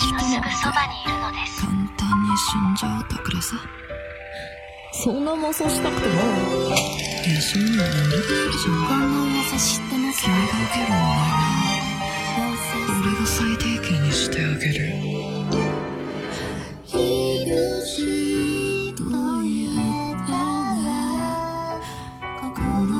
人すぐそばにいるのです。簡単に死んじゃうだからさ。そんな妄想したくても優しいこんな優しってます。君が受けるのはな俺が最低限にしてあげる。どい心